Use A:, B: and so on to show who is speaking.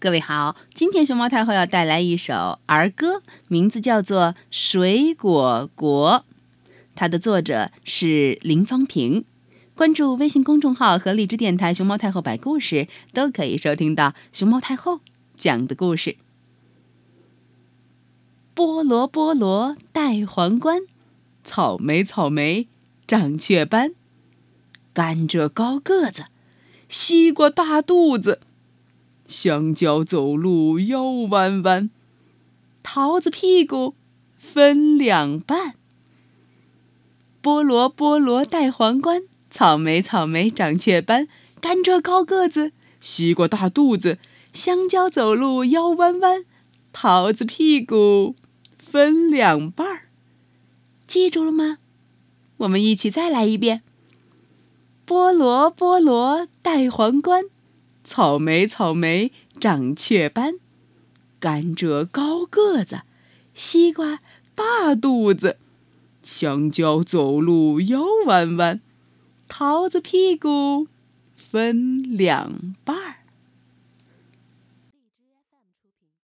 A: 各位好，今天熊猫太后要带来一首儿歌，名字叫做《水果国》，它的作者是林芳平。关注微信公众号和荔枝电台“熊猫太后摆故事”，都可以收听到熊猫太后讲的故事。菠萝菠萝戴皇冠，草莓草莓长雀斑，甘蔗高个子，西瓜大肚子。香蕉走路腰弯弯，桃子屁股分两半。菠萝菠萝戴皇冠，草莓草莓长雀斑，甘蔗高个子，西瓜大肚子，香蕉走路腰弯弯，桃子屁股分两半儿。记住了吗？我们一起再来一遍。菠萝菠萝戴皇冠。草莓，草莓长雀斑；甘蔗高个子，西瓜大肚子，香蕉走路腰弯弯，桃子屁股分两半儿。